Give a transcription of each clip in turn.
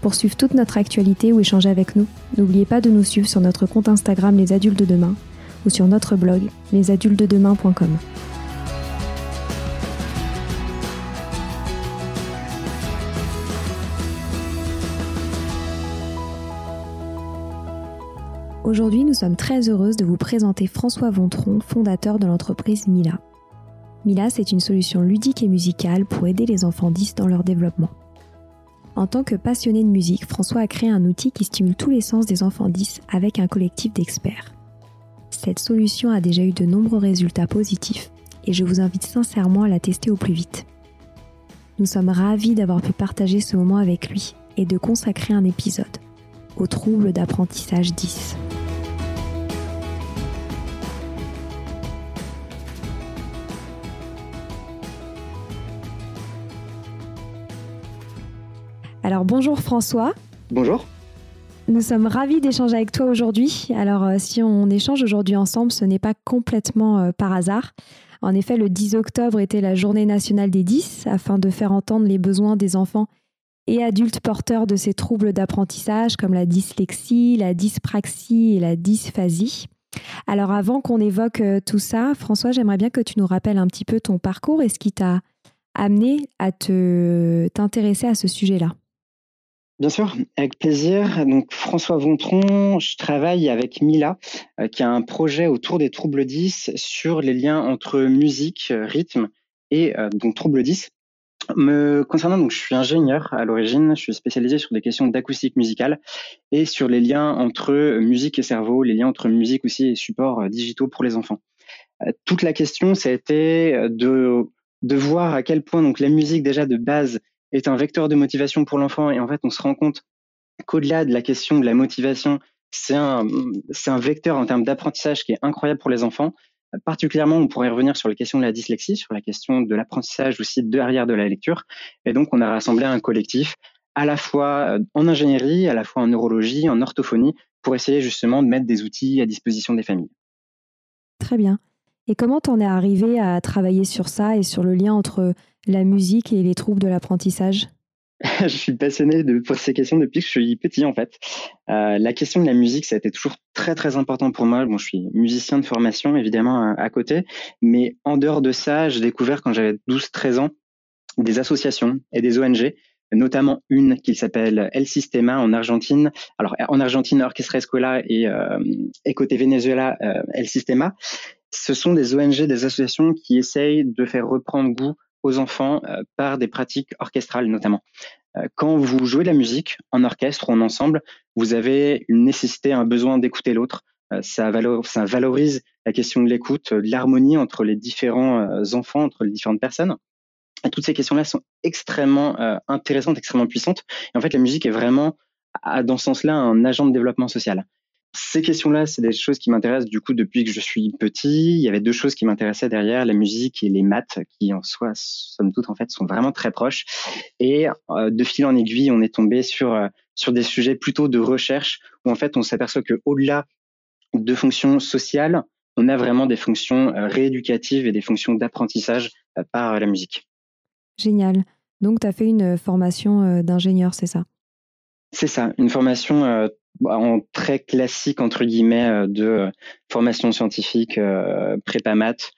Pour suivre toute notre actualité ou échanger avec nous, n'oubliez pas de nous suivre sur notre compte Instagram Les Adultes de Demain ou sur notre blog lesadultesdedemain.com. Aujourd'hui, nous sommes très heureuses de vous présenter François Vontron, fondateur de l'entreprise Mila. Mila, c'est une solution ludique et musicale pour aider les enfants 10 dans leur développement. En tant que passionné de musique, François a créé un outil qui stimule tous les sens des enfants 10 avec un collectif d'experts. Cette solution a déjà eu de nombreux résultats positifs et je vous invite sincèrement à la tester au plus vite. Nous sommes ravis d'avoir pu partager ce moment avec lui et de consacrer un épisode aux troubles d'apprentissage 10. Alors bonjour François. Bonjour. Nous sommes ravis d'échanger avec toi aujourd'hui. Alors euh, si on échange aujourd'hui ensemble, ce n'est pas complètement euh, par hasard. En effet, le 10 octobre était la journée nationale des 10 afin de faire entendre les besoins des enfants et adultes porteurs de ces troubles d'apprentissage comme la dyslexie, la dyspraxie et la dysphasie. Alors avant qu'on évoque euh, tout ça, François, j'aimerais bien que tu nous rappelles un petit peu ton parcours et ce qui t'a amené à te t'intéresser à ce sujet-là. Bien sûr, avec plaisir. Donc François Vontron, je travaille avec Mila, euh, qui a un projet autour des troubles 10 sur les liens entre musique, rythme et euh, donc troubles 10. Me concernant, donc je suis ingénieur à l'origine, je suis spécialisé sur des questions d'acoustique musicale et sur les liens entre musique et cerveau, les liens entre musique aussi et supports euh, digitaux pour les enfants. toute la question, ça a été de de voir à quel point donc la musique déjà de base est un vecteur de motivation pour l'enfant. Et en fait, on se rend compte qu'au-delà de la question de la motivation, c'est un, un vecteur en termes d'apprentissage qui est incroyable pour les enfants. Particulièrement, on pourrait revenir sur la question de la dyslexie, sur la question de l'apprentissage aussi derrière de la lecture. Et donc, on a rassemblé un collectif à la fois en ingénierie, à la fois en neurologie, en orthophonie, pour essayer justement de mettre des outils à disposition des familles. Très bien. Et comment t'en es arrivé à travailler sur ça et sur le lien entre la musique et les troubles de l'apprentissage? Je suis passionné de pour ces questions depuis que je suis petit en fait. Euh, la question de la musique, ça a été toujours très très important pour moi. Bon, je suis musicien de formation évidemment à, côté, mais en dehors de ça, j'ai découvert quand j'avais 12-13 ans des associations et des ONG, notamment une qui s'appelle El Sistema en Argentine. Alors en Argentine, Orchestra Escuela et, euh, côté Venezuela, euh, El Sistema. Ce sont des ONG, des associations qui essayent de faire reprendre goût aux enfants euh, par des pratiques orchestrales notamment. Euh, quand vous jouez de la musique en orchestre ou en ensemble, vous avez une nécessité, un besoin d'écouter l'autre. Euh, ça, valorise la question de l'écoute, de l'harmonie entre les différents enfants, entre les différentes personnes. Toutes ces questions-là sont extrêmement intéressantes, extrêmement puissantes. Et en fait, la musique est vraiment, dans ce sens-là, un agent de développement social ces questions-là, c'est des choses qui m'intéressent du coup depuis que je suis petit. Il y avait deux choses qui m'intéressaient derrière, la musique et les maths, qui en soi, somme toute, en fait, sont vraiment très proches. Et euh, de fil en aiguille, on est tombé sur euh, sur des sujets plutôt de recherche où en fait, on s'aperçoit que au-delà de fonctions sociales, on a vraiment des fonctions euh, rééducatives et des fonctions d'apprentissage par la musique. Génial. Donc, tu as fait une formation d'ingénieur, c'est ça? C'est ça, une formation en très classique entre guillemets euh, de euh, formation scientifique, euh, prépa maths,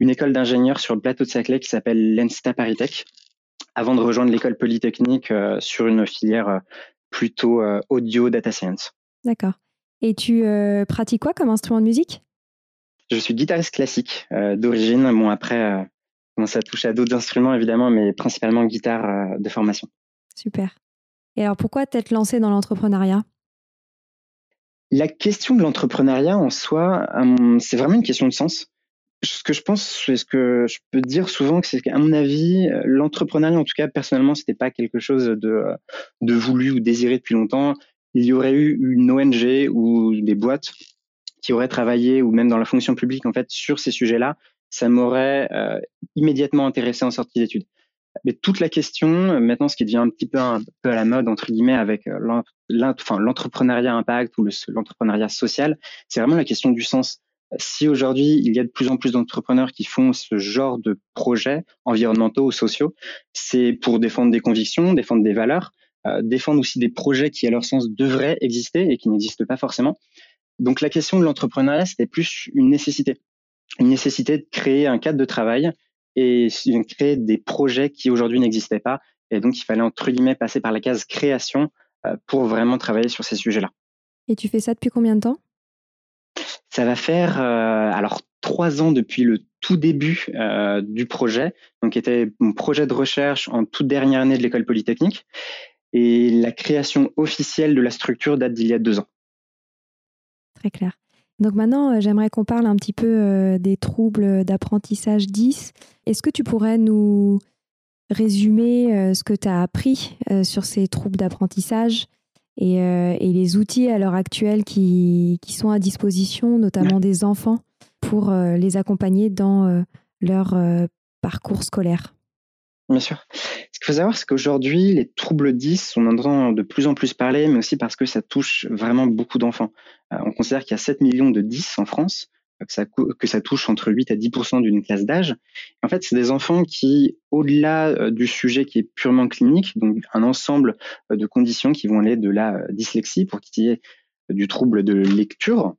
une école d'ingénieurs sur le plateau de Saclay qui s'appelle l'ENSTA Paritech, avant de rejoindre l'école polytechnique sur une filière plutôt audio data science. D'accord. Et tu pratiques quoi comme instrument de musique? Je suis guitariste classique d'origine. Bon, après, ça touche à d'autres instruments, évidemment, mais principalement guitare de formation. Super. Et alors, pourquoi t'être lancé dans l'entrepreneuriat? La question de l'entrepreneuriat en soi, hum, c'est vraiment une question de sens ce que je pense, ce que je peux dire souvent, c'est qu'à mon avis, l'entrepreneuriat, en tout cas personnellement, c'était pas quelque chose de, de voulu ou désiré depuis longtemps. Il y aurait eu une ONG ou des boîtes qui auraient travaillé, ou même dans la fonction publique, en fait, sur ces sujets-là, ça m'aurait euh, immédiatement intéressé en sortie d'études. Mais toute la question, maintenant, ce qui devient un petit peu à la mode, entre guillemets, avec euh, l'entrepreneuriat impact ou l'entrepreneuriat social, c'est vraiment la question du sens si aujourd'hui il y a de plus en plus d'entrepreneurs qui font ce genre de projets environnementaux ou sociaux, c'est pour défendre des convictions, défendre des valeurs, euh, défendre aussi des projets qui à leur sens devraient exister et qui n'existent pas forcément. Donc la question de l'entrepreneuriat, c'était plus une nécessité, une nécessité de créer un cadre de travail et créer des projets qui aujourd'hui n'existaient pas. Et donc il fallait entre guillemets passer par la case création euh, pour vraiment travailler sur ces sujets-là. Et tu fais ça depuis combien de temps? Ça va faire euh, alors trois ans depuis le tout début euh, du projet, donc qui était mon projet de recherche en toute dernière année de l'école polytechnique, et la création officielle de la structure date d'il y a deux ans. Très clair. Donc maintenant, euh, j'aimerais qu'on parle un petit peu des troubles d'apprentissage 10. Est-ce que tu pourrais nous résumer ce que tu as appris sur ces troubles d'apprentissage euh, et, les outils à l'heure actuelle qui, sont à disposition, notamment des enfants, pour euh, les accompagner dans euh, leur parcours scolaire? Bien sûr. Ce qu'il faut savoir, c'est qu'aujourd'hui, les troubles 10, on en entend de plus en plus parler, mais aussi parce que ça touche vraiment beaucoup d'enfants. on considère qu'il y a 7 millions de 10 en France, que ça, touche entre 8 à 10% d'une classe d'âge. En fait, c'est des enfants qui, au-delà euh, du sujet qui est purement clinique, donc un ensemble euh, de conditions qui vont aller de la euh, dyslexie pour qu'il y ait du trouble de lecture,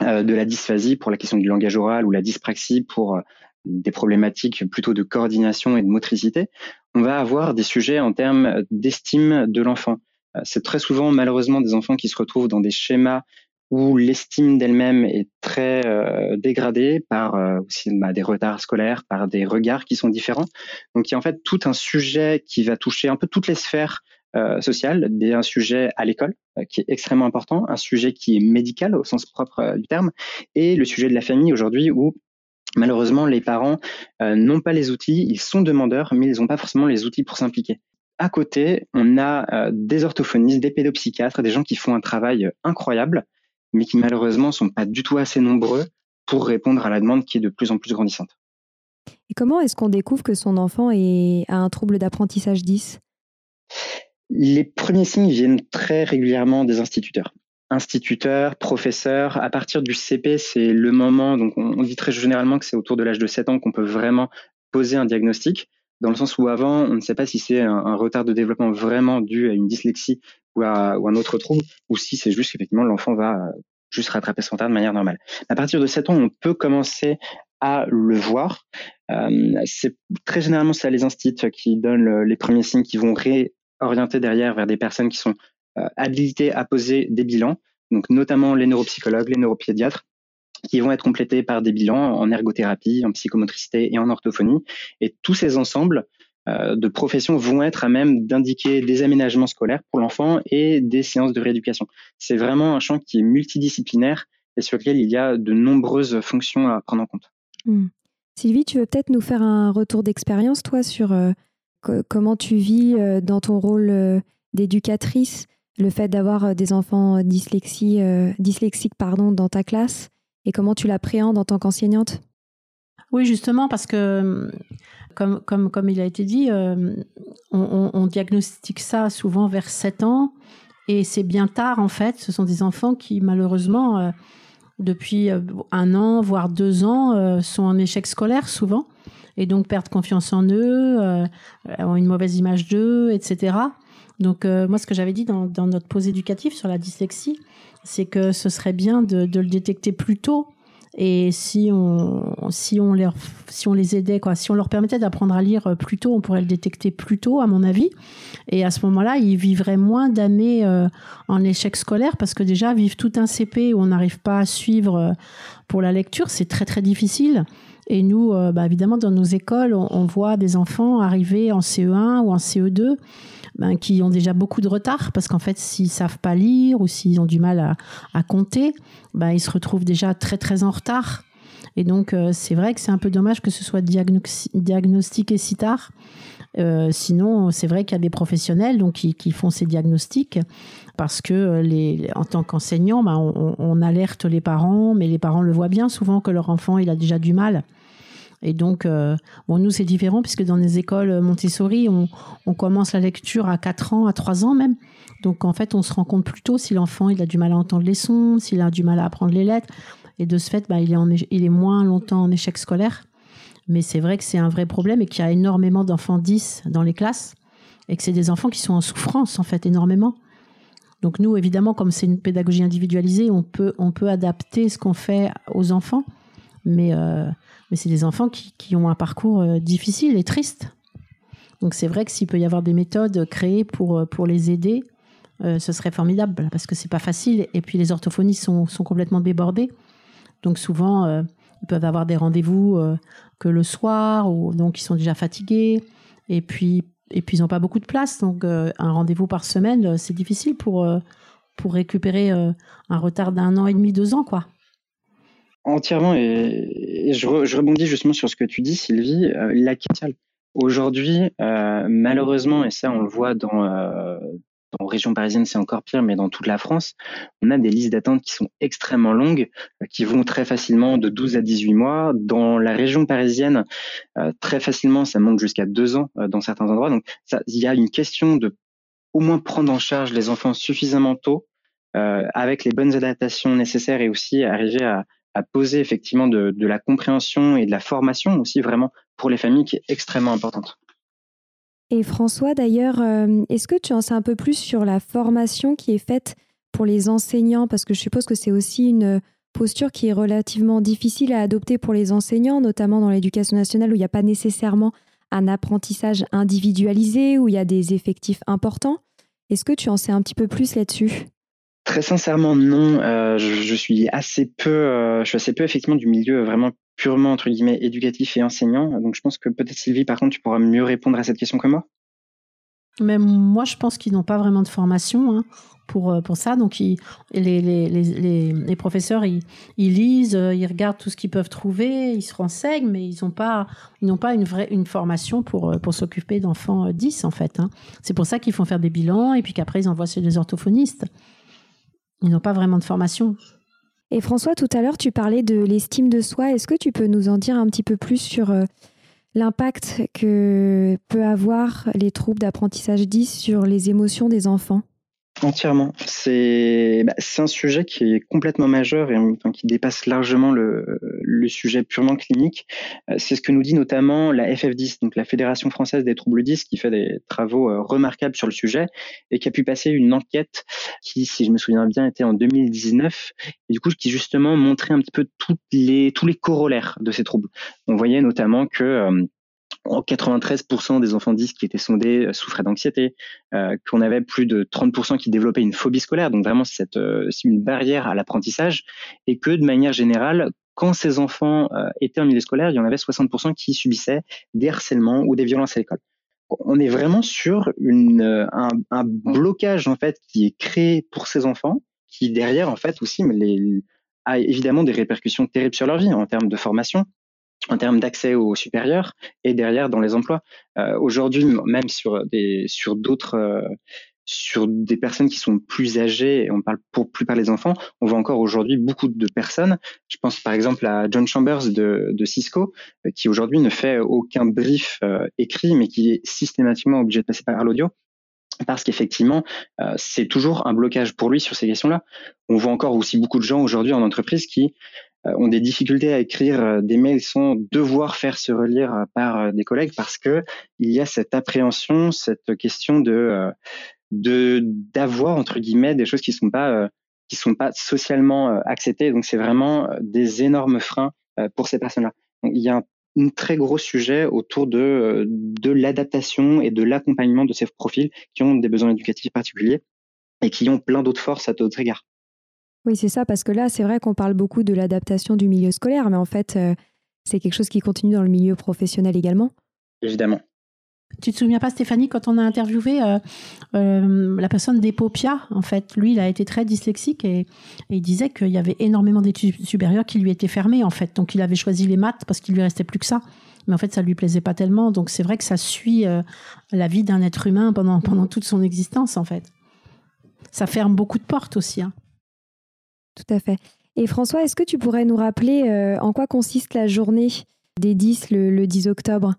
de la dysphasie pour la question du langage oral ou la dyspraxie pour des problématiques plutôt de coordination et de motricité, on va avoir des sujets en termes d'estime de l'enfant. C'est très souvent malheureusement des enfants qui se retrouvent dans des schémas où l'estime d'elle-même est très euh, dégradée par euh, aussi bah, des retards scolaires, par des regards qui sont différents. Donc il y a en fait tout un sujet qui va toucher un peu toutes les sphères euh, sociales, des, un sujet à l'école qui est extrêmement important, un sujet qui est médical au sens propre du terme, et le sujet de la famille aujourd'hui où malheureusement les parents n'ont pas les outils, ils sont demandeurs, mais ils n'ont pas forcément les outils pour s'impliquer. À côté, on a des orthophonistes, des pédopsychiatres, des gens qui font un travail incroyable mais qui malheureusement sont pas du tout assez nombreux pour répondre à la demande qui est de plus en plus grandissante. Et comment est-ce qu'on découvre que son enfant est, a un trouble d'apprentissage 10 Les premiers signes viennent très régulièrement des instituteurs. Instituteurs, professeurs, à partir du CP, c'est le moment, donc on, dit très généralement que c'est autour de l'âge de 7 ans qu'on peut vraiment poser un diagnostic dans le sens où avant, on ne sait pas si c'est un, retard de développement vraiment dû à une dyslexie ou à, un autre trouble, ou si c'est juste qu'effectivement l'enfant va euh, juste rattraper son retard de manière normale. À partir de 7 ans, on peut commencer à le voir. Euh, c'est très généralement ça les instituts qui donnent les premiers signes qui vont réorienter derrière vers des personnes qui sont euh, habilitées à poser des bilans, donc notamment les neuropsychologues, les neuropédiatres, qui vont être complétés par des bilans en ergothérapie, en psychomotricité et en orthophonie. Et tous ces ensembles euh, de professions vont être à même d'indiquer des aménagements scolaires pour l'enfant et des séances de rééducation. C'est vraiment un champ qui est multidisciplinaire et sur lequel il y a de nombreuses fonctions à prendre en compte. Hmm. Sylvie, tu veux peut-être nous faire un retour d'expérience, toi, sur euh, comment tu vis dans ton rôle d'éducatrice le fait d'avoir des enfants dyslexie, dyslexiques pardon, dans ta classe et comment tu l'appréhendes en tant qu'enseignante? Oui, justement, parce que, comme, comme, comme il a été dit, euh, on, diagnostique ça souvent vers 7 ans, et c'est bien tard, en fait. Ce sont des enfants qui, malheureusement, euh, depuis euh, un an, voire deux ans, sont en échec scolaire souvent, et donc perdent confiance en eux, ont une mauvaise image d'eux, etc. Donc, moi, ce que j'avais dit dans, notre pause éducative sur la dyslexie, c'est que ce serait bien de, le détecter plus tôt Et si on, si on, les, si on les aidait, quoi, si on leur permettait d'apprendre à lire plus tôt, on pourrait le détecter plus tôt, à mon avis. Et à ce moment-là, ils vivraient moins d'années euh, en échec scolaire parce que déjà, vivre tout un CP où on n'arrive pas à suivre euh, pour la lecture, c'est très très difficile. Et nous, euh, bah, évidemment, dans nos écoles, on, voit des enfants arriver en CE1 ou en CE2 ben, qui ont déjà beaucoup de retard parce qu'en fait, s'ils savent pas lire ou s'ils ont du mal à, à compter, ben, ils se retrouvent déjà très très en retard. Et donc, euh, c'est vrai que c'est un peu dommage que ce soit diagnostiqué si tard. Euh, sinon, c'est vrai qu'il y a des professionnels donc, qui, font ces diagnostics parce que les, en tant qu'enseignant, ben, on, on, alerte les parents, mais les parents le voient bien souvent que leur enfant il a déjà du mal. Et donc, euh, bon, nous, c'est différent puisque dans les écoles Montessori, on, on, commence la lecture à 4 ans, à 3 ans même. Donc, en fait, on se rend compte plus tôt si l'enfant il a du mal à entendre les sons, s'il a du mal à apprendre les lettres. Et de ce fait, bah, il, est il est moins longtemps en échec scolaire. Mais c'est vrai que c'est un vrai problème et qu'il y a énormément d'enfants 10 dans les classes et que c'est des enfants qui sont en souffrance, en fait, énormément. Donc nous, évidemment, comme c'est une pédagogie individualisée, on peut, on peut adapter ce qu'on fait aux enfants. Mais euh, mais c'est des enfants qui, qui, ont un parcours euh, difficile et triste. Donc c'est vrai que s'il peut y avoir des méthodes créées pour, euh, pour les aider, ce serait formidable parce que c'est pas facile. Et puis les orthophonistes sont, sont complètement débordés. Donc souvent, ils peuvent avoir des rendez-vous que le soir, ou donc ils sont déjà fatigués. Et puis, et puis ils n'ont pas beaucoup de place. Donc un rendez-vous par semaine, c'est difficile pour, pour récupérer un retard d'un an et demi, deux ans, quoi. Entièrement, et, je, re, je, rebondis justement sur ce que tu dis, Sylvie, euh, la. Aujourd'hui, euh, malheureusement, et ça on le voit dans, euh, dans région parisienne, c'est encore pire, mais dans toute la France, on a des listes d'attente qui sont extrêmement longues, euh, qui vont très facilement de 12 à 18 mois. Dans la région parisienne, euh, très facilement, ça monte jusqu'à deux ans euh, dans certains endroits. Donc, il y a une question de au moins prendre en charge les enfants suffisamment tôt, avec les bonnes adaptations nécessaires et aussi arriver à, à poser effectivement de, de, la compréhension et de la formation aussi vraiment pour les familles qui est extrêmement importante. Et François, d'ailleurs, euh, est-ce que tu en sais un peu plus sur la formation qui est faite pour les enseignants? Parce que je suppose que c'est aussi une posture qui est relativement difficile à adopter pour les enseignants, notamment dans l'éducation nationale où il n'y a pas nécessairement un apprentissage individualisé, où il y a des effectifs importants. Est-ce que tu en sais un petit peu plus là-dessus? Très sincèrement, non. Euh, je, suis assez peu, euh, je suis assez peu effectivement du milieu vraiment purement entre guillemets éducatif et enseignant. Donc je pense que peut-être Sylvie, par contre, tu pourras mieux répondre à cette question que moi. Mais moi, je pense qu'ils n'ont pas vraiment de formation hein, pour, euh, pour ça. Donc, les, les, les, les, professeurs, ils, ils, lisent, ils regardent tout ce qu'ils peuvent trouver, ils se renseignent, mais ils n'ont pas, ils pas une vraie une formation pour, pour s'occuper d'enfants 10, en fait. Hein. C'est pour ça qu'ils font faire des bilans et puis qu'après, ils envoient chez les orthophonistes. Ils n'ont pas vraiment de formation. Et François, tout à l'heure, tu parlais de l'estime de soi. Est-ce que tu peux nous en dire un petit peu plus sur euh, l'impact que peut avoir les troubles d'apprentissage 10 sur les émotions des enfants? Entièrement. C'est bah, un sujet qui est complètement majeur et qui dépasse largement le, le sujet purement clinique. Euh, c'est ce que nous dit notamment la FF10, donc la Fédération française des troubles 10, qui fait des travaux euh, remarquables sur le sujet et qui a pu passer une enquête qui, si je me souviens bien, était en 2019 et du coup qui justement montrait un petit peu toutes les, tous les corollaires de ces troubles. On voyait notamment que euh, 93% des enfants 10 qui étaient sondés euh, souffraient d'anxiété, euh, qu'on avait plus de 30% qui développaient une phobie scolaire, donc vraiment c'est euh, une barrière à l'apprentissage, et que de manière générale, quand ces enfants euh, étaient en milieu scolaire, il y en avait 60% qui subissaient des harcèlements ou des violences à l'école. On est vraiment sur une, euh, un, un, blocage en fait qui est créé pour ces enfants, qui derrière en fait aussi les, a évidemment des répercussions terribles sur leur vie en termes de formation, en termes d'accès aux supérieurs et derrière dans les emplois. Euh, Aujourd'hui, même sur des sur d'autres euh, sur des personnes qui sont plus âgées, on parle pour plus par les enfants, on voit encore aujourd'hui beaucoup de personnes. Je pense par exemple à John Chambers de, de Cisco, euh, qui aujourd'hui ne fait aucun brief euh, écrit, mais qui est systématiquement obligé de passer par l'audio parce qu'effectivement, euh, c'est toujours un blocage pour lui sur ces questions-là. On voit encore aussi beaucoup de gens aujourd'hui en entreprise qui ont des difficultés à écrire euh, des mails sans devoir faire se relire euh, par des collègues parce que il y a cette appréhension, cette question de de d'avoir entre guillemets des choses qui sont pas qui sont pas socialement acceptés. Donc c'est vraiment des énormes freins pour ces personnes-là. Il y a un, très gros sujet autour de, de l'adaptation et de l'accompagnement de ces profils qui ont des besoins éducatifs particuliers et qui ont plein d'autres forces à d'autres égards. Oui, c'est ça, parce que là, c'est vrai qu'on parle beaucoup de l'adaptation du milieu scolaire, mais en fait, c'est quelque chose qui continue dans le milieu professionnel également. Évidemment. Tu te souviens pas, Stéphanie, quand on a interviewé euh, euh, la personne d'Epopia, en fait, lui, il a été très dyslexique et, il disait qu'il y avait énormément d'études supérieures qui lui étaient fermées, en fait. Donc, il avait choisi les maths parce qu'il lui restait plus que ça. Mais en fait, ça lui plaisait pas tellement. Donc, c'est vrai que ça suit euh, la vie d'un être humain pendant, pendant toute son existence, en fait. Ça ferme beaucoup de portes aussi. Hein. Tout à fait. Et François, est-ce que tu pourrais nous rappeler en quoi consiste la journée des 10 le 10 octobre?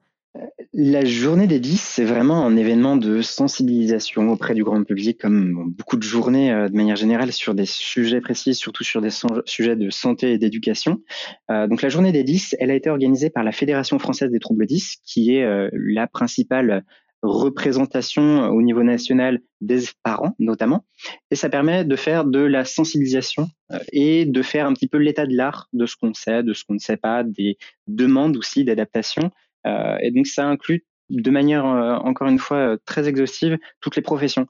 La journée des 10, c'est vraiment un événement de sensibilisation auprès du grand public, comme beaucoup de journées euh, de manière générale sur des sujets précis, surtout sur des sujets de santé et d'éducation. Euh, donc la journée des 10, elle a été organisée par la Fédération française des troubles 10, qui est euh, la principale représentation au niveau national des parents notamment, et ça permet de faire de la sensibilisation et de faire un petit peu l'état de l'art de ce qu'on sait, de ce qu'on ne sait pas, des demandes aussi d'adaptation. Euh, et donc ça inclut de manière euh, encore une fois euh, très exhaustive toutes les professions,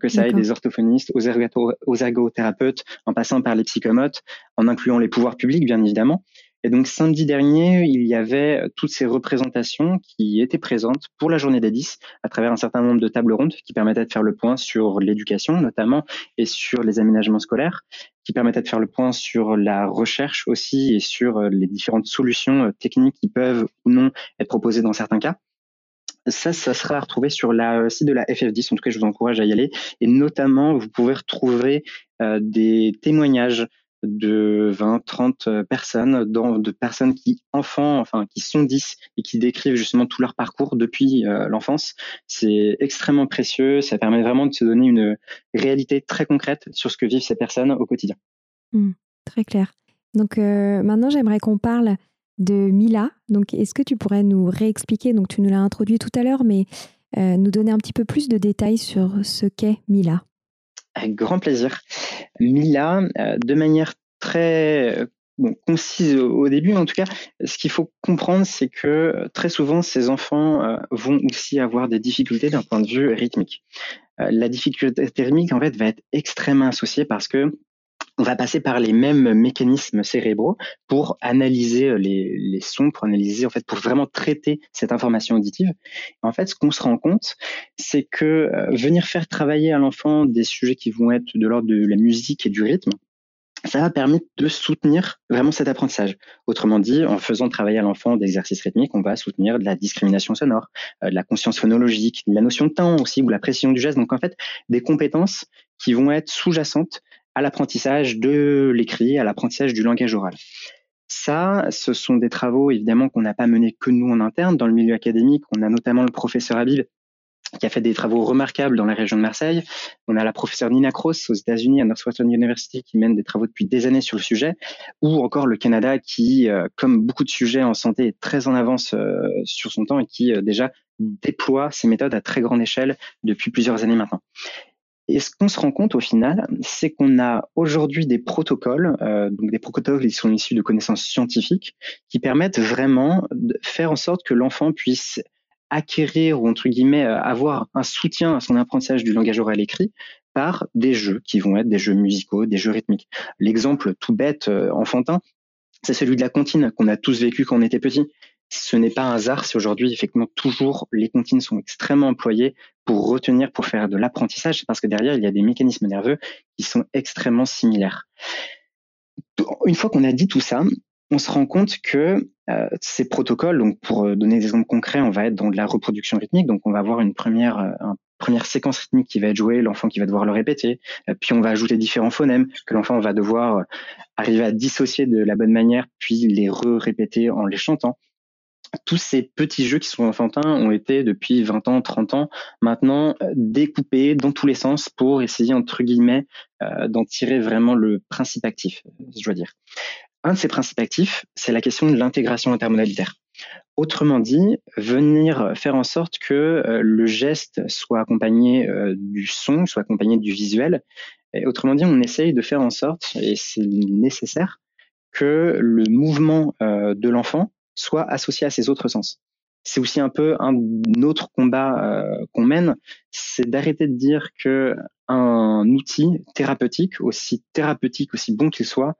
que ça aille des orthophonistes aux, aux ergothérapeutes, en passant par les psychomotes, en incluant les pouvoirs publics bien évidemment. Et donc samedi dernier, il y avait euh, toutes ces représentations qui étaient présentes pour la journée des 10 à travers un certain nombre de tables rondes qui permettaient de faire le point sur l'éducation notamment et sur les aménagements scolaires, qui permettaient de faire le point sur la recherche aussi et sur euh, les différentes solutions euh, techniques qui peuvent ou non être proposées dans certains cas. Ça, ça sera retrouvé sur la site de la FF10. En tout cas, je vous encourage à y aller. Et notamment, vous pouvez retrouver des témoignages de 20, 30 euh, personnes, de personnes qui, enfin, qui sont 10 et qui décrivent justement tout leur parcours depuis euh, l'enfance. C'est extrêmement précieux. Ça permet vraiment de se donner une réalité très concrète sur ce que vivent ces personnes au quotidien. Mmh, très clair. Donc euh, maintenant, j'aimerais qu'on parle de Mila. Donc, est-ce que tu pourrais nous réexpliquer Donc, tu nous l'as introduit tout à l'heure, mais nous donner un petit peu plus de détails sur ce qu'est Mila? Avec grand plaisir. Mila, euh, de manière très euh, concise au début, en tout cas, ce qu'il faut comprendre, c'est que euh, très souvent, ces enfants vont aussi avoir des difficultés d'un point de vue rythmique. La difficulté rythmique, en fait, va être extrêmement associée parce que on va passer par les mêmes mécanismes cérébraux pour analyser les, les, sons, pour analyser en fait, pour vraiment traiter cette information auditive. En fait, ce qu'on se rend compte, c'est que euh, venir faire travailler à l'enfant des sujets qui vont être de l'ordre de la musique et du rythme, ça va permettre de soutenir vraiment cet apprentissage. Autrement dit, en faisant travailler à l'enfant d'exercices rythmiques, on va soutenir de la discrimination sonore, euh, de la conscience phonologique, la notion de temps aussi, ou la précision du geste. Donc en fait, des compétences qui vont être sous-jacentes à l'apprentissage de l'écrit, à l'apprentissage du langage oral. Ça, ce sont des travaux évidemment qu'on n'a pas menés que nous en interne dans le milieu académique. On a notamment le professeur Habib qui a fait des travaux remarquables dans la région de Marseille. On a la professeure Nina Cross aux États-Unis à Northwestern University qui mène des travaux depuis des années sur le sujet, ou encore le Canada qui, euh, comme beaucoup de sujets en santé, est très en avance euh, sur son temps et qui euh, déjà déploie ces méthodes à très grande échelle depuis plusieurs années maintenant. Et ce qu'on se rend compte au final, c'est qu'on a aujourd'hui des protocoles, euh, donc des protocoles qui sont issus de connaissances scientifiques, qui permettent vraiment de faire en sorte que l'enfant puisse acquérir ou entre guillemets euh, avoir un soutien à son apprentissage du langage oral écrit par des jeux qui vont être des jeux musicaux, des jeux rythmiques. L'exemple tout bête, euh, enfantin, c'est celui de la comptine qu'on a tous vécu quand on était petit ce n'est pas un hasard si aujourd'hui, effectivement, toujours les comptines sont extrêmement employées pour retenir, pour faire de l'apprentissage, parce que derrière, il y a des mécanismes nerveux qui sont extrêmement similaires. Une fois qu'on a dit tout ça, on se rend compte que euh, ces protocoles, donc pour euh, donner des exemples concrets, on va être dans de la reproduction rythmique, donc on va avoir une première, euh, première séquence rythmique qui va être jouée, l'enfant qui va devoir le répéter, puis on va ajouter différents phonèmes que l'enfant va devoir arriver à dissocier de la bonne manière, puis les re-répéter en les chantant tous ces petits jeux qui sont enfantins ont été depuis 20 ans, 30 ans maintenant euh, découpés dans tous les sens pour essayer entre guillemets euh, d'en tirer vraiment le principe actif, je dois dire. Un de ces principes actifs, c'est la question de l'intégration intermodalitaire. Autrement dit, venir faire en sorte que euh, le geste soit accompagné du son, soit accompagné du visuel, Et autrement dit, on essaye de faire en sorte, et c'est nécessaire, que le mouvement euh, de l'enfant soit associé à ses autres sens. C'est aussi un peu un autre combat euh, qu'on mène, c'est d'arrêter de dire que un outil thérapeutique, aussi thérapeutique, aussi bon qu'il soit,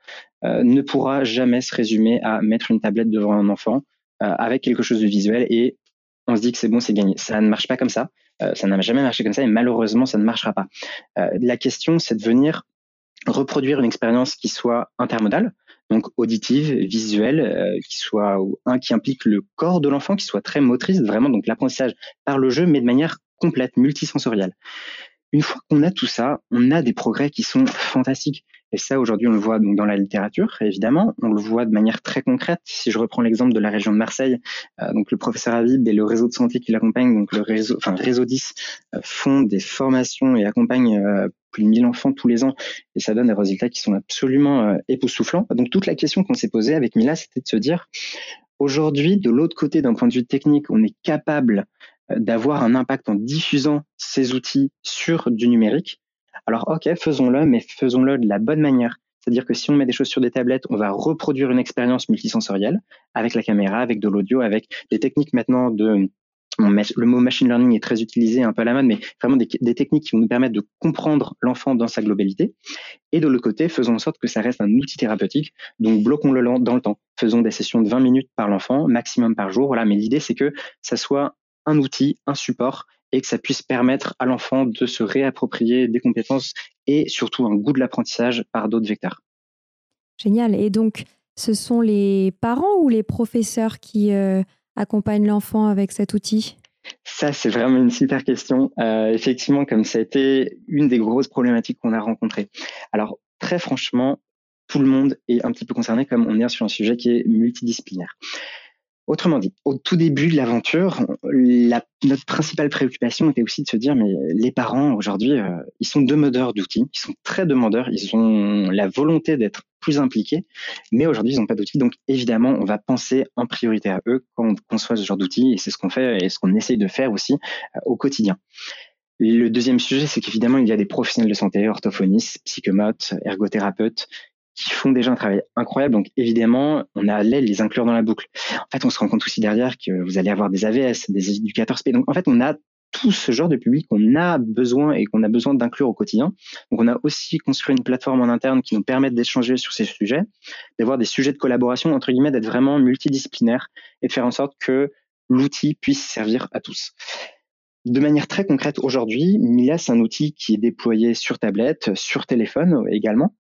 euh, ne pourra jamais se résumer à mettre une tablette devant un enfant avec quelque chose de visuel et on se dit que c'est bon, c'est gagné. Ça ne marche pas comme ça. ça n'a jamais marché comme ça et malheureusement, ça ne marchera pas. la question, c'est de venir reproduire une expérience qui soit intermodale, donc auditive, visuelle, euh, qui soit un qui implique le corps de l'enfant, qui soit très motrice, vraiment donc l'apprentissage par le jeu, mais de manière complète, multisensorielle. Une fois qu'on a tout ça, on a des progrès qui sont fantastiques. Et ça, aujourd'hui, on le voit donc dans la littérature, évidemment. On le voit de manière très concrète. Si je reprends l'exemple de la région de Marseille, euh, donc le professeur Habib et le réseau de santé qui l'accompagne, donc le réseau, enfin réseau 10, euh, font des formations et accompagnent plus de 1000 enfants tous les ans, et ça donne des résultats qui sont absolument euh, époustouflants. Donc toute la question qu'on s'est posée avec Mila, c'était de se dire, aujourd'hui, de l'autre côté, d'un point de vue technique, on est capable euh, d'avoir un impact en diffusant ces outils sur du numérique. Alors ok, faisons-le, mais faisons-le de la bonne manière. C'est-à-dire que si on met des choses sur des tablettes, on va reproduire une expérience multisensorielle avec la caméra, avec de l'audio, avec des techniques maintenant de le mot machine learning est très utilisé, un peu à la mode, mais vraiment des, techniques qui vont nous permettre de comprendre l'enfant dans sa globalité. Et de l'autre côté, faisons en sorte que ça reste un outil thérapeutique. Donc, bloquons-le dans le temps. Faisons des sessions de 20 minutes par l'enfant, maximum par jour. Voilà. Mais l'idée, c'est que ça soit un outil, un support, et que ça puisse permettre à l'enfant de se réapproprier des compétences et surtout un goût de l'apprentissage par d'autres vecteurs. Génial. Et donc, ce sont les parents ou les professeurs qui euh, accompagne l'enfant avec cet outil? Ça, c'est vraiment une super question. Euh, effectivement, comme ça a été une des grosses problématiques qu'on a rencontrées. Alors, très franchement, tout le monde est un petit peu concerné comme on est sur un sujet qui est multidisciplinaire. Autrement dit, au tout début de l'aventure, notre principale préoccupation était aussi de se dire, mais les parents aujourd'hui, euh, ils sont demandeurs d'outils, ils sont très demandeurs, ils ont la volonté d'être plus impliqués, mais aujourd'hui, ils n'ont pas d'outils. Donc évidemment, on va penser en priorité à eux quand on conçoit ce genre d'outils, et c'est ce qu'on fait et ce qu'on essaye de faire aussi euh, au quotidien. Le deuxième sujet, c'est qu'évidemment, il y a des professionnels de santé, orthophonistes, psychomotes, ergothérapeutes, qui font déjà un travail incroyable. Donc évidemment, on a allé les inclure dans la boucle. En fait, on se rend compte aussi derrière que vous allez avoir des AVS, des éducateurs SP. Donc en fait, on a tout ce genre de public qu'on a besoin et qu'on a besoin d'inclure au quotidien. Donc on a aussi construit une plateforme en interne qui nous permet d'échanger sur ces sujets, d'avoir des sujets de collaboration entre guillemets, d'être vraiment multidisciplinaire et de faire en sorte que l'outil puisse servir à tous. De manière très concrète, aujourd'hui, Mila, c'est un outil qui est déployé sur tablette, sur téléphone également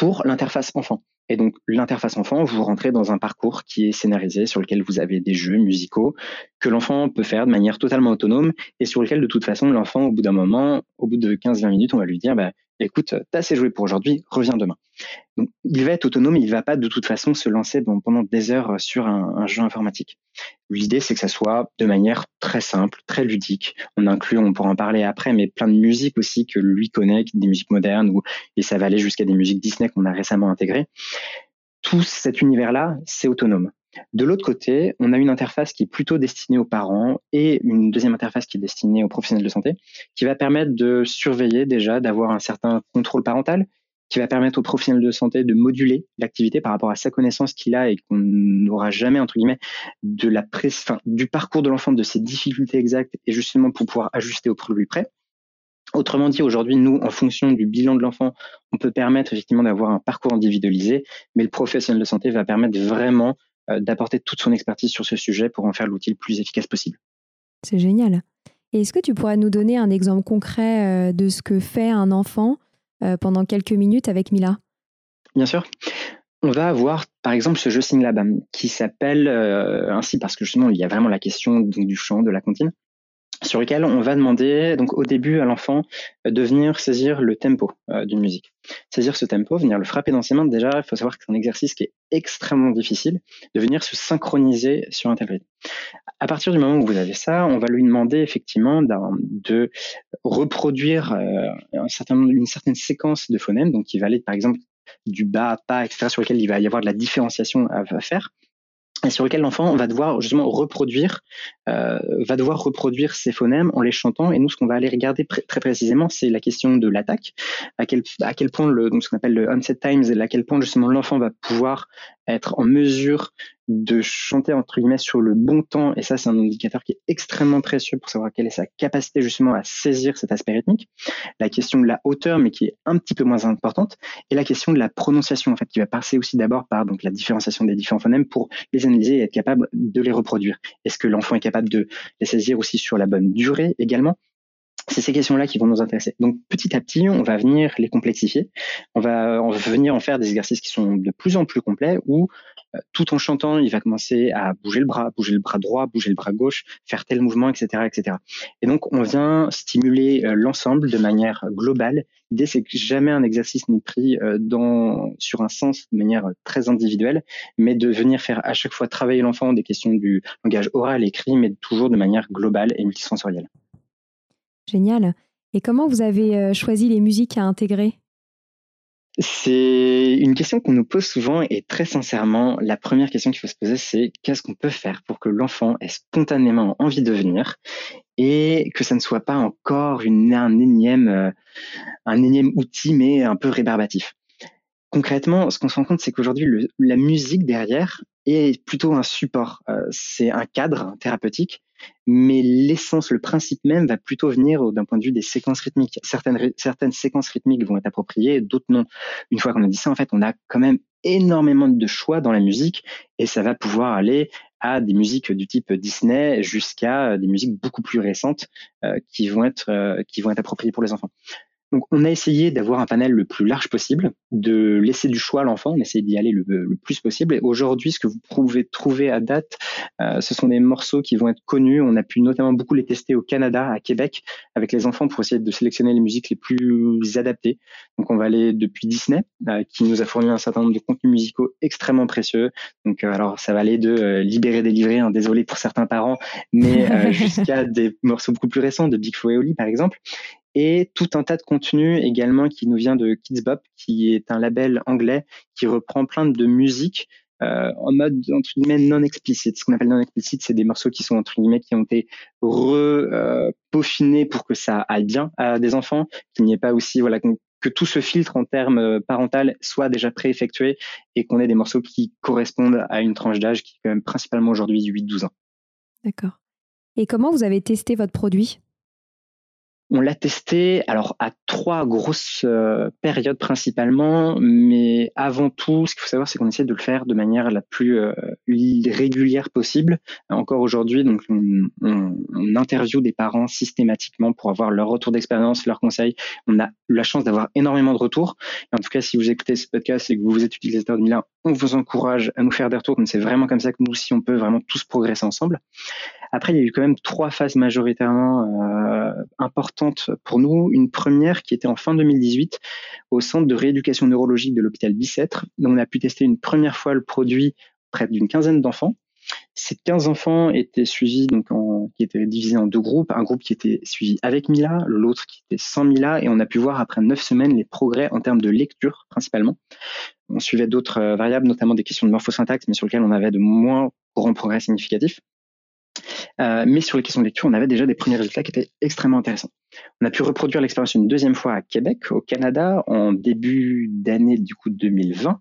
pour l'interface enfant. Et donc l'interface enfant, vous rentrez dans un parcours qui est scénarisé sur lequel vous avez des jeux musicaux que l'enfant peut faire de manière totalement autonome et sur lequel de toute façon l'enfant au bout d'un moment, au bout de 15-20 minutes, on va lui dire bah, écoute, t'as assez joué pour aujourd'hui, reviens demain. Donc, il va être autonome, il va pas de toute façon se lancer pendant des heures sur un, jeu informatique. L'idée, c'est que ça soit de manière très simple, très ludique. On inclut, on pourra en parler après, mais plein de musiques aussi que lui connaît, des musiques modernes, ou, et ça va aller jusqu'à des musiques Disney qu'on a récemment intégrées. Tout cet univers-là, c'est autonome. De l'autre côté, on a une interface qui est plutôt destinée aux parents et une deuxième interface qui est destinée aux professionnels de santé, qui va permettre de surveiller déjà, d'avoir un certain contrôle parental, qui va permettre aux professionnels de santé de moduler l'activité par rapport à sa connaissance qu'il a et qu'on n'aura jamais entre guillemets du parcours de l'enfant, de ses difficultés exactes et justement pour pouvoir ajuster au produit prêt. Autrement dit, aujourd'hui, nous, en fonction du bilan de l'enfant, on peut permettre effectivement d'avoir un parcours individualisé, mais le professionnel de santé va permettre vraiment d'apporter toute son expertise sur ce sujet pour en faire l'outil le plus efficace possible. C'est génial. Et est-ce que tu pourrais nous donner un exemple concret euh, de ce que fait un enfant euh, pendant quelques minutes avec Mila? Bien sûr. On va avoir par exemple ce jeu SingLab qui s'appelle ainsi parce que justement il y a vraiment la question du chant, de la comptine sur lequel on va demander donc au début à l'enfant euh, de venir saisir le tempo euh, d'une musique. Saisir ce tempo, venir le frapper dans ses mains, déjà il faut savoir que c'est un exercice qui est extrêmement difficile, de venir se synchroniser sur un tel. À partir du moment où vous avez ça, on va lui demander effectivement de reproduire euh, une certaine séquence de phonèmes, donc qui va aller par exemple du bas à pas, etc., sur lequel il va y avoir de la différenciation à faire et sur lequel l'enfant va devoir justement reproduire, euh, va devoir reproduire ces phonèmes en les chantant. Et nous, ce qu'on va aller regarder très précisément, c'est la question de l'attaque, à quel point le donc ce qu'on appelle le onset times, à quel point justement l'enfant va pouvoir être en mesure de chanter entre guillemets sur le bon temps. Et ça, c'est un indicateur qui est extrêmement précieux pour savoir quelle est sa capacité justement à saisir cet aspect rythmique. La question de la hauteur, mais qui est un petit peu moins importante, et la question de la prononciation en fait, qui va passer aussi d'abord par la différenciation des différents phonèmes pour les analyser et être capable de les reproduire. Est-ce que l'enfant est capable de les saisir aussi sur la bonne durée également? C'est ces questions-là qui vont nous intéresser. Donc petit à petit, on va venir les complexifier. On va, on va venir en faire des exercices qui sont de plus en plus complets où euh, tout en chantant, il va commencer à bouger le bras, bouger le bras droit, bouger le bras gauche, faire tel mouvement, etc., etc. Et donc on vient stimuler euh, l'ensemble de manière globale. L'idée c'est que jamais un exercice n'est pris euh, dans sur un sens de manière très individuelle, mais de venir faire à chaque fois travailler l'enfant des questions du langage oral, écrit, mais toujours de manière globale et multisensorielle. Génial. Et comment vous avez euh, choisi les musiques à intégrer? C'est une question qu'on nous pose souvent et très sincèrement, la première question qu'il faut se poser, c'est qu'est-ce qu'on peut faire pour que l'enfant ait spontanément envie de venir et que ça ne soit pas encore euh, un énième outil, mais un peu rébarbatif? Concrètement, ce qu'on se rend compte, c'est qu'aujourd'hui, la musique derrière est plutôt un support. Euh, c'est un cadre thérapeutique mais l'essence, le principe même va plutôt venir d'un point de vue des séquences rythmiques. Certaines, certaines séquences rythmiques vont être appropriées, d'autres non. Une fois qu'on a dit ça, en fait, on a quand même énormément de choix dans la musique et ça va pouvoir aller à des musiques du type Disney jusqu'à des musiques beaucoup plus récentes euh, qui vont être euh, qui vont être appropriées pour les enfants. Donc, on a essayé d'avoir un panel le plus large possible, de laisser du choix à l'enfant, on essaie d'y aller le, plus possible. Et aujourd'hui, ce que vous pouvez trouver à date, euh, ce sont des morceaux qui vont être connus. On a pu notamment beaucoup les tester au Canada, à Québec, avec les enfants pour essayer de sélectionner les musiques les plus adaptées. Donc, on va aller depuis Disney, euh, qui nous a fourni un certain nombre de contenus musicaux extrêmement précieux. Donc, euh, alors, ça va aller de Libérer, délivrer, hein, désolé pour certains parents, mais jusqu'à des morceaux beaucoup plus récents de Big Flo et Oli, par exemple et tout un tas de contenu également qui nous vient de Kids Bop, qui est un label anglais qui reprend plein de musique euh, en mode entre guillemets non explicite. Ce qu'on appelle non explicite, c'est des morceaux qui sont entre guillemets qui ont été re-peaufinés pour que ça aille bien à des enfants, qu'il n'y ait pas aussi voilà que tout ce filtre en termes euh, parental soit déjà pré-effectué et qu'on ait des morceaux qui correspondent à une tranche d'âge qui est quand même principalement aujourd'hui du 8-12 ans. D'accord. Et comment vous avez testé votre produit? On l'a testé alors à trois grosses euh, périodes principalement, mais avant tout, ce qu'il faut savoir, c'est qu'on essaie de le faire de manière la plus euh, régulière possible. Encore aujourd'hui, donc on, on, on, interviewe des parents systématiquement pour avoir leur retour d'expérience, leurs conseils. On a eu la chance d'avoir énormément de retours. en tout cas, si vous écoutez ce podcast et que vous êtes utilisateur de Milan, on vous encourage à nous faire des retours. C'est vraiment comme ça que nous, si on peut vraiment tous progresser ensemble. Après, il y a eu quand même trois phases majoritairement euh, importantes pour nous. Une première qui était en fin 2018 au centre de rééducation neurologique de l'hôpital Bicêtre. Donc, on a pu tester une première fois le produit près d'une quinzaine d'enfants. Ces 15 enfants étaient suivis, donc en, qui étaient divisés en deux groupes, un groupe qui était suivi avec Mila, l'autre qui était sans Mila, et on a pu voir après neuf semaines les progrès en termes de lecture principalement. On suivait d'autres euh, variables, notamment des questions de morphosyntaxe, mais sur lesquelles on avait de moins grands progrès significatifs. Euh, mais sur les questions de lecture, on avait déjà des premiers résultats qui étaient extrêmement intéressants. On a pu reproduire l'expérience une deuxième fois à Québec, au Canada, en début d'année du coup 2020.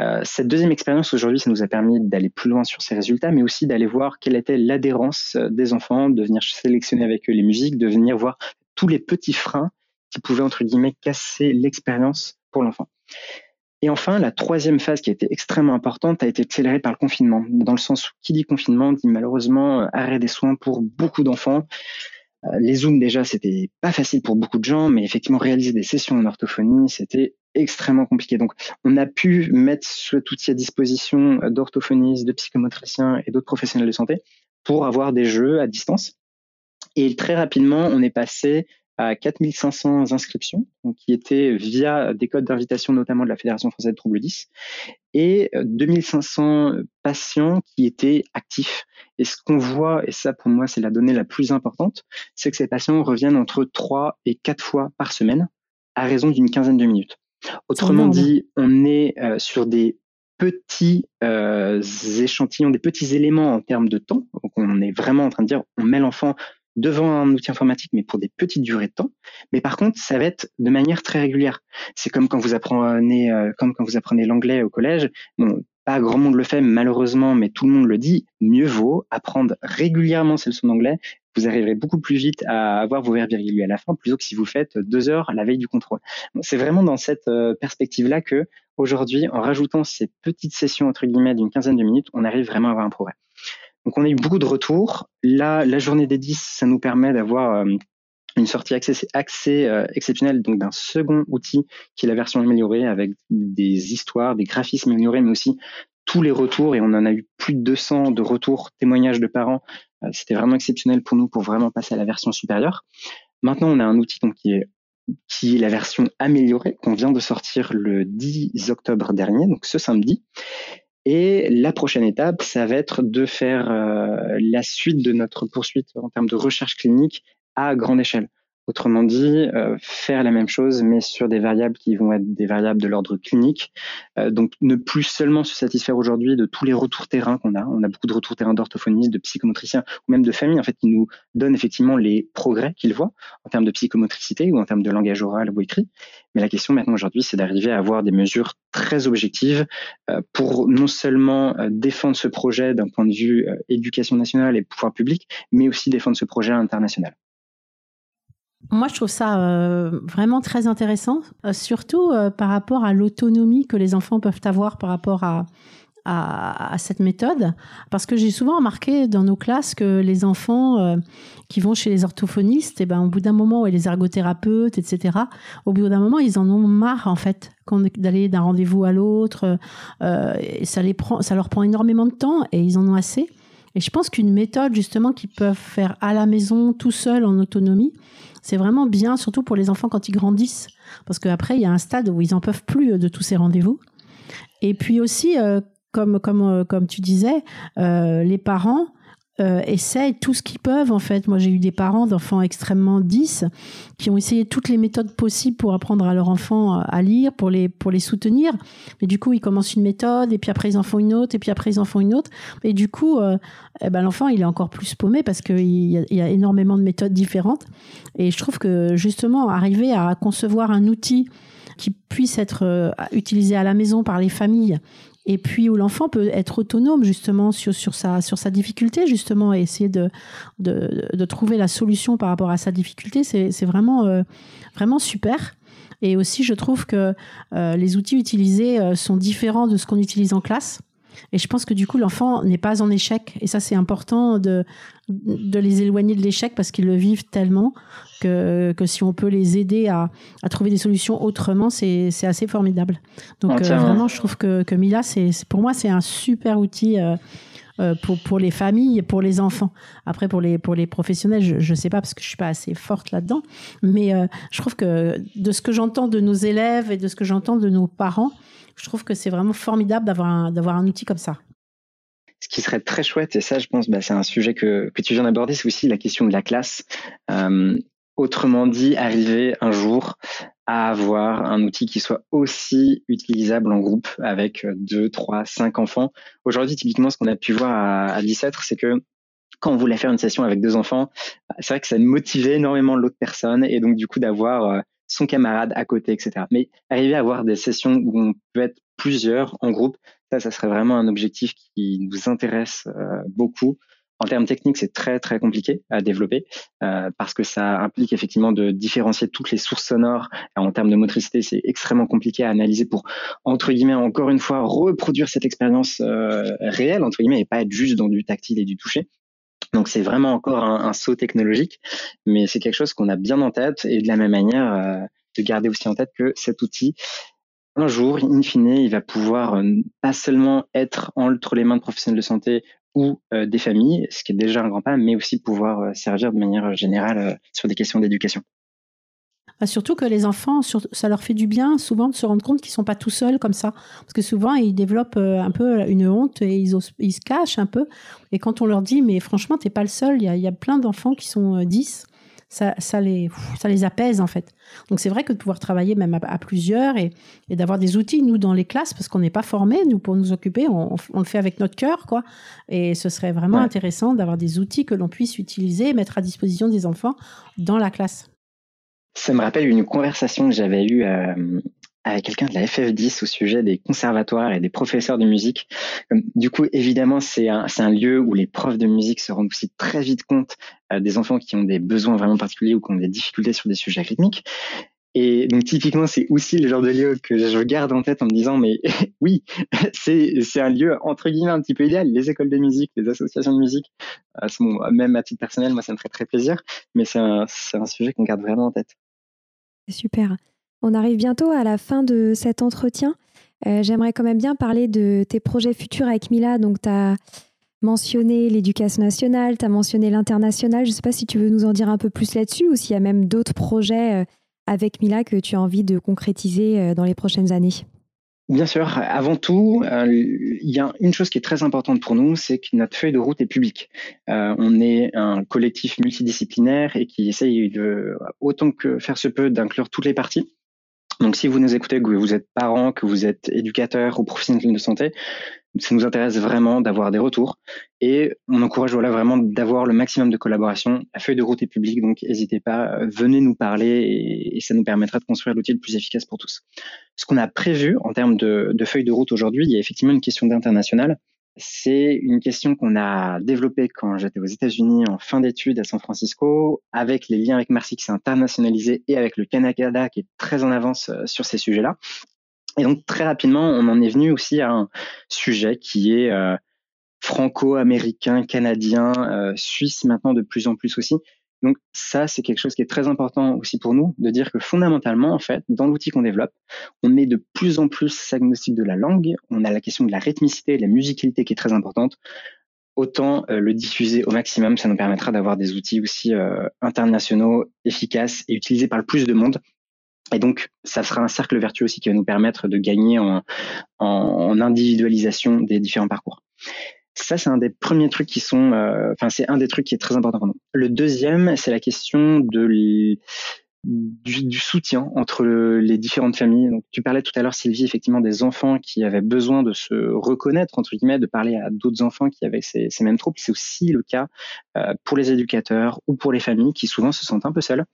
Euh, cette deuxième expérience aujourd'hui, ça nous a permis d'aller plus loin sur ces résultats, mais aussi d'aller voir quelle était l'adhérence euh, des enfants, de venir sélectionner avec eux les musiques, de venir voir tous les petits freins qui pouvaient entre guillemets casser l'expérience pour l'enfant. Et enfin, la troisième phase qui a été extrêmement importante a été accélérée par le confinement, dans le sens où qui dit confinement dit malheureusement euh, arrêt des soins pour beaucoup d'enfants. Euh, les Zooms déjà, c'était pas facile pour beaucoup de gens, mais effectivement réaliser des sessions en orthophonie, c'était extrêmement compliqué. Donc, on a pu mettre cet outil à disposition d'orthophonistes, de psychomotriciens et d'autres professionnels de santé pour avoir des jeux à distance. Et très rapidement, on est passé à 4500 inscriptions, donc qui étaient via des codes d'invitation notamment de la Fédération française de troubles 10, et 2500 euh, patients qui étaient actifs. Et ce qu'on voit, et ça pour moi c'est la donnée la plus importante, c'est que ces patients reviennent entre 3 et 4 fois par semaine à raison d'une quinzaine de minutes. Autrement dit, on est euh, sur des petits échantillons, des petits éléments en termes de temps. Donc on est vraiment en train de dire, on met l'enfant devant un outil informatique, mais pour des petites durées de temps. Mais par contre, ça va être de manière très régulière. C'est comme quand vous apprenez, comme quand vous apprenez l'anglais au collège. Bon, pas grand monde le fait malheureusement, mais tout le monde le dit, mieux vaut apprendre régulièrement ces leçons d'anglais. Vous arriverez beaucoup plus vite à avoir vos verbes irréguliers à la fin, plutôt que si vous faites deux heures la veille du contrôle. c'est vraiment dans cette euh, perspective-là que aujourd'hui, en rajoutant ces petites sessions entre guillemets d'une quinzaine de minutes, on arrive vraiment à avoir un progrès. Donc on a eu beaucoup de retours. Là, la journée des 10, ça nous permet d'avoir euh, une sortie accès, accès euh, exceptionnelle donc d'un second outil qui est la version améliorée avec des histoires, des graphismes améliorés, mais aussi tous les retours et on en a eu plus de 200 de retours, témoignages de parents. Euh, c'était vraiment exceptionnel pour nous pour vraiment passer à la version supérieure. Maintenant, on a un outil donc qui qui est la version améliorée qu'on vient de sortir le 10 octobre dernier, donc ce samedi. Et la prochaine étape, ça va être de faire euh, la suite de notre poursuite en termes de recherche clinique à grande échelle. Autrement dit, euh, faire la même chose, mais sur des variables qui vont être des variables de l'ordre clinique. Euh, donc, ne plus seulement se satisfaire aujourd'hui de tous les retours terrain qu'on a. On a beaucoup de retours terrain d'orthophonistes, de psychomotriciens ou même de familles, en fait, qui nous donnent effectivement les progrès qu'ils voient en termes de psychomotricité ou en termes de langage oral ou écrit. Mais la question maintenant aujourd'hui, c'est d'arriver à avoir des mesures très objectives euh, pour non seulement défendre ce projet d'un point de vue éducation nationale et pouvoir public, mais aussi défendre ce projet international. Moi, je trouve ça euh, vraiment très intéressant, euh, surtout euh, par rapport à l'autonomie que les enfants peuvent avoir par rapport à, à, cette méthode. Parce que j'ai souvent remarqué dans nos classes que les enfants qui vont chez les orthophonistes, et eh ben, au bout d'un moment, et les ergothérapeutes, etc., au bout d'un moment, ils en ont marre, en fait, d'aller d'un rendez-vous à l'autre. ça, ça leur prend énormément de temps et ils en ont assez. Et je pense qu'une méthode, justement, qu'ils peuvent faire à la maison, tout seul, en autonomie, c'est vraiment bien, surtout pour les enfants quand ils grandissent, parce qu'après, il y a un stade où ils en peuvent plus euh, de tous ces rendez-vous. Et puis aussi, euh, comme, comme, euh, comme tu disais, les parents euh, essayent tout ce qu'ils peuvent en fait. Moi j'ai eu des parents d'enfants extrêmement 10 qui ont essayé toutes les méthodes possibles pour apprendre à leur enfant à lire, pour les, pour les soutenir. Mais du coup ils commencent une méthode et puis après ils en font une autre et puis après ils en font une autre. Et du coup euh, eh ben, l'enfant il est encore plus paumé parce qu'il y, a, y a énormément de méthodes différentes. Et je trouve que justement arriver à concevoir un outil qui puisse être euh, utilisé à la maison par les familles et puis où l'enfant peut être autonome justement sur, sa, sur sa difficulté, justement, et essayer de, de, de trouver la solution par rapport à sa difficulté, c'est vraiment, euh, vraiment super. Et aussi, je trouve que euh, les outils utilisés euh, sont différents de ce qu'on utilise en classe. Et je pense que du coup, l'enfant n'est pas en échec. Et ça, c'est important de, de les éloigner de l'échec parce qu'ils le vivent tellement que, que si on peut les aider à, à trouver des solutions autrement, c'est assez formidable. Donc, euh, vraiment, je trouve que, que Mila, c'est pour moi, c'est un super outil. Euh, euh, pour, pour les familles et pour les enfants. Après, pour les, pour les professionnels, je ne sais pas parce que je suis pas assez forte là-dedans. Mais je trouve que de ce que j'entends de nos élèves et de ce que j'entends de nos parents, je trouve que c'est vraiment formidable d'avoir un, outil comme ça. Ce qui serait très chouette, et ça, je pense, bah, c'est un sujet que, tu viens d'aborder, c'est aussi la question de la classe. Euh, autrement dit, arriver un jour à avoir un outil qui soit aussi utilisable en groupe avec deux, trois, cinq enfants. Aujourd'hui, typiquement, ce qu'on a pu voir à, à c'est que quand on voulait faire une session avec deux enfants, c'est vrai que ça motivait énormément l'autre personne et donc du coup d'avoir euh, son camarade à côté, etc. Mais arriver à avoir des sessions où on peut être plusieurs en groupe, ça, ça serait vraiment un objectif qui nous intéresse euh, beaucoup. En termes techniques, c'est très très compliqué à développer euh, parce que ça implique effectivement de différencier toutes les sources sonores. En termes de motricité, c'est extrêmement compliqué à analyser pour entre guillemets encore une fois reproduire cette expérience euh, réelle entre guillemets et pas être juste dans du tactile et du toucher. Donc c'est vraiment encore un, saut technologique, mais c'est quelque chose qu'on a bien en tête et de la même manière euh, de garder aussi en tête que cet outil, un jour, in fine, il va pouvoir euh, pas seulement être entre les mains de professionnels de santé ou euh, des familles, ce qui est déjà un grand pas, mais aussi pouvoir servir de manière générale sur des questions d'éducation. Bah, surtout que les enfants, ça leur fait du bien souvent de se rendre compte qu'ils sont pas tout seuls comme ça. Parce que souvent, ils développent euh, un peu une honte et ils, se cachent un peu. Et quand on leur dit, mais franchement, tu n'es pas le seul, il y a, plein d'enfants qui sont 10, euh, ça, ça, les, ça les apaise en fait. Donc c'est vrai que de pouvoir travailler même à, plusieurs et, et d'avoir des outils, nous, dans les classes, parce qu'on n'est pas formés, nous, pour nous occuper, on, on, le fait avec notre cœur, quoi. Et ce serait vraiment intéressant d'avoir des outils que l'on puisse utiliser et mettre à disposition des enfants dans la classe. Ça me rappelle une conversation que j'avais eue euh, avec quelqu'un de la FF10 au sujet des conservatoires et des professeurs de musique. Du coup, évidemment, c'est un, lieu où les profs de musique se rendent aussi très vite compte euh, des enfants qui ont des besoins vraiment particuliers ou qui ont des difficultés sur des sujets rythmiques. Et donc typiquement, c'est aussi le genre de lieu que je garde en tête en me disant, mais oui, c'est un lieu entre guillemets un petit peu idéal. Les écoles de musique, les associations de musique, euh, même à titre personnel, moi ça me ferait très plaisir, mais c'est un sujet qu'on garde vraiment en tête. Super. On arrive bientôt à la fin de cet entretien. Euh, j'aimerais quand même bien parler de tes projets futurs avec Mila. Donc, tu as mentionné l'éducation nationale, tu as mentionné l'international. Je ne sais pas si tu veux nous en dire un peu plus là-dessus ou s'il y a même d'autres projets euh, avec Mila que tu as envie de concrétiser euh, dans les prochaines années. Bien sûr, avant tout, il y a une chose qui est très importante pour nous, c'est que notre feuille de route est publique. on est un collectif multidisciplinaire et qui essaye de, autant que faire se peut, d'inclure toutes les parties. Donc, si vous nous écoutez, que vous êtes parent, que vous êtes éducateur ou professionnel de santé, ça nous intéresse vraiment d'avoir des retours et on encourage voilà vraiment d'avoir le maximum de collaboration. La feuille de route est publique, donc n'hésitez pas, venez nous parler et, ça nous permettra de construire l'outil le plus efficace pour tous. Ce qu'on a prévu en termes de, de feuille de route aujourd'hui, il y a effectivement une question d'international. C'est une question qu'on a développée quand j'étais aux États-Unis en fin d'études à San Francisco, avec les liens avec Marcy qui s'est internationalisé et avec le Canada qui est très en avance euh, sur ces sujets-là. Et donc très rapidement, on en est venu aussi à un sujet qui est euh, franco-américain, canadien, euh, suisse maintenant de plus en plus aussi, donc ça, c'est quelque chose qui est très important aussi pour nous, de dire que fondamentalement, en fait, dans l'outil qu'on développe, on est de plus en plus agnostique de la langue, on a la question de la rythmicité, de la musicalité qui est très importante. Autant euh, le diffuser au maximum, ça nous permettra d'avoir des outils aussi euh, internationaux, efficaces et utilisés par le plus de monde. Et donc, ça sera un cercle vertueux aussi qui va nous permettre de gagner en, en individualisation des différents parcours. Ça, c'est un des premiers trucs qui sont, euh, enfin, c'est un des trucs qui est très important pour nous. Le deuxième, c'est la question de du, soutien entre les différentes familles. Donc, tu parlais tout à l'heure, Sylvie, effectivement, des enfants qui avaient besoin de se reconnaître, entre guillemets, de parler à d'autres enfants qui avaient ces, ces mêmes troubles. C'est aussi le cas euh, pour les éducateurs ou pour les familles qui souvent se sentent un peu seules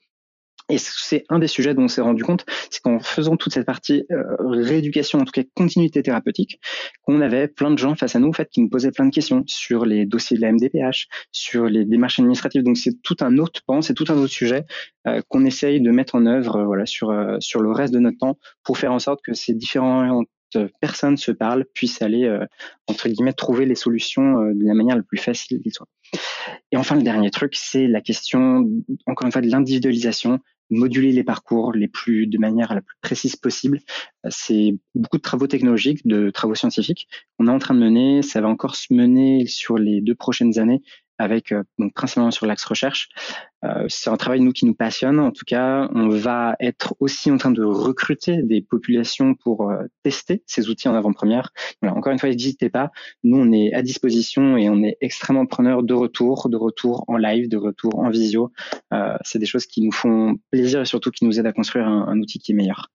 et c'est un des sujets dont on s'est rendu compte, c'est qu'en faisant toute cette partie euh, rééducation, en tout cas continuité thérapeutique, qu'on avait plein de gens face à nous en fait qui nous posaient plein de questions sur les dossiers de la MDPH, sur les démarches administratives. Donc c'est tout un autre pan, c'est tout un autre sujet euh, qu'on essaye de mettre en œuvre, euh, voilà, sur sur le reste de notre temps pour faire en sorte que ces différentes personnes se parlent, puissent aller entre guillemets trouver les solutions de la manière la plus facile qu'il soit. Et enfin, le dernier truc, c'est la question, encore une fois, de l'individualisation, moduler les parcours les plus de manière la plus précise possible. C'est beaucoup de travaux technologiques, de travaux scientifiques qu'on est en train de mener. Ça va encore se mener sur les deux prochaines années avec euh, donc principalement sur l'axe recherche. Euh, c'est un travail nous qui nous passionne. En tout cas, on va être aussi en train de recruter des populations pour euh, tester ces outils en avant-première. Encore une fois, n'hésitez pas. Nous, on est à disposition et on est extrêmement preneurs de retour, de retour en live, de retour en visio. Euh, c'est des choses qui nous font plaisir et surtout qui nous aident à construire un, un outil qui est meilleur.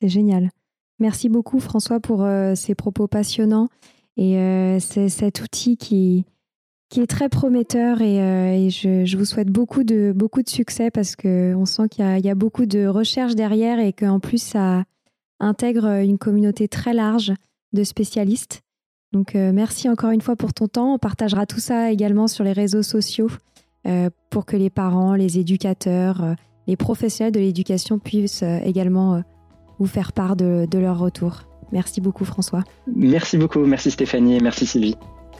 C'est génial. Merci beaucoup François pour ces propos passionnants et c'est cet outil qui qui est très prometteur et, euh, je, vous souhaite beaucoup de, beaucoup de succès parce qu'on sent qu'il y, a beaucoup de recherche derrière et qu'en plus ça intègre une communauté très large de spécialistes. Donc euh, merci encore une fois pour ton temps. On partagera tout ça également sur les réseaux sociaux euh, pour que les parents, les éducateurs, les professionnels de l'éducation puissent également vous faire part de, de leur retour. Merci beaucoup François. Merci beaucoup, merci Stéphanie et merci Sylvie.